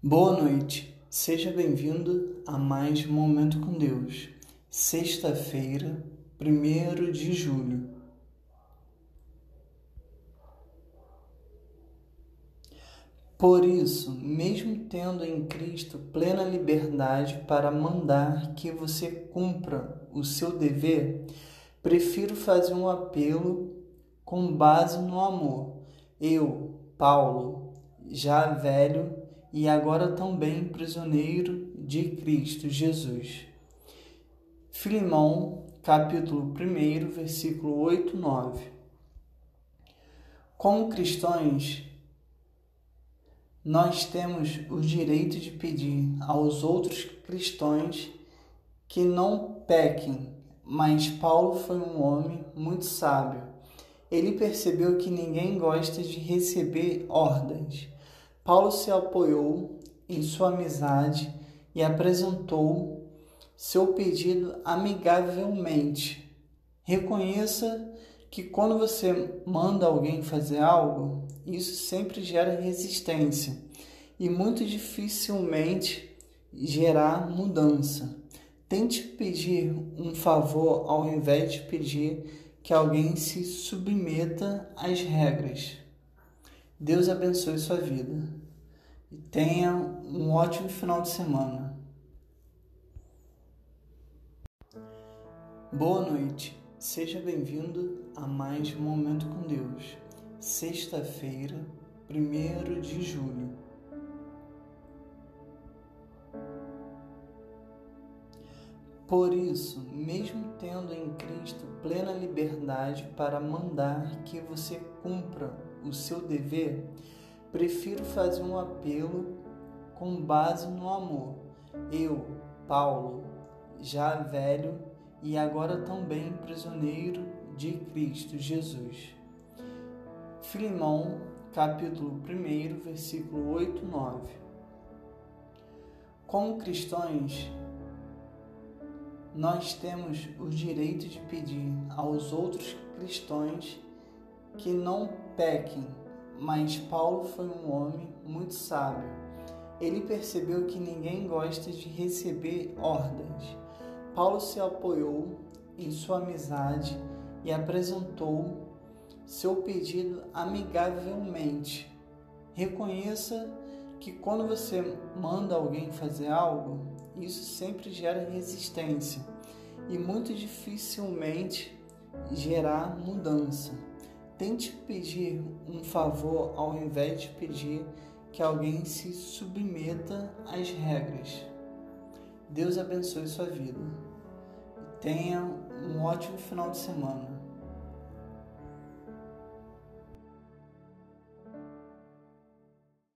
Boa noite, seja bem-vindo a mais Momento com Deus, sexta-feira, 1 de julho. Por isso, mesmo tendo em Cristo plena liberdade para mandar que você cumpra o seu dever, prefiro fazer um apelo com base no amor. Eu, Paulo, já velho, e agora também prisioneiro de Cristo Jesus. Filimão, capítulo 1, versículo 8, 9. Como cristãos, nós temos o direito de pedir aos outros cristãos que não pequem, mas Paulo foi um homem muito sábio. Ele percebeu que ninguém gosta de receber ordens Paulo se apoiou em sua amizade e apresentou seu pedido amigavelmente. Reconheça que quando você manda alguém fazer algo, isso sempre gera resistência e muito dificilmente gerar mudança. Tente pedir um favor ao invés de pedir que alguém se submeta às regras. Deus abençoe sua vida e tenha um ótimo final de semana. Boa noite, seja bem-vindo a mais um Momento com Deus, sexta-feira, 1 de julho. Por isso, mesmo tendo em Cristo plena liberdade para mandar que você cumpra o seu dever, prefiro fazer um apelo com base no amor. Eu, Paulo, já velho e agora também prisioneiro de Cristo Jesus. Filimão, capítulo 1, versículo 8, 9. Como cristãos, nós temos o direito de pedir aos outros cristãos que não pequem, mas Paulo foi um homem muito sábio. Ele percebeu que ninguém gosta de receber ordens. Paulo se apoiou em sua amizade e apresentou seu pedido amigavelmente. Reconheça que quando você manda alguém fazer algo, isso sempre gera resistência e muito dificilmente gerar mudança. Tente pedir um favor ao invés de pedir que alguém se submeta às regras. Deus abençoe sua vida tenha um ótimo final de semana.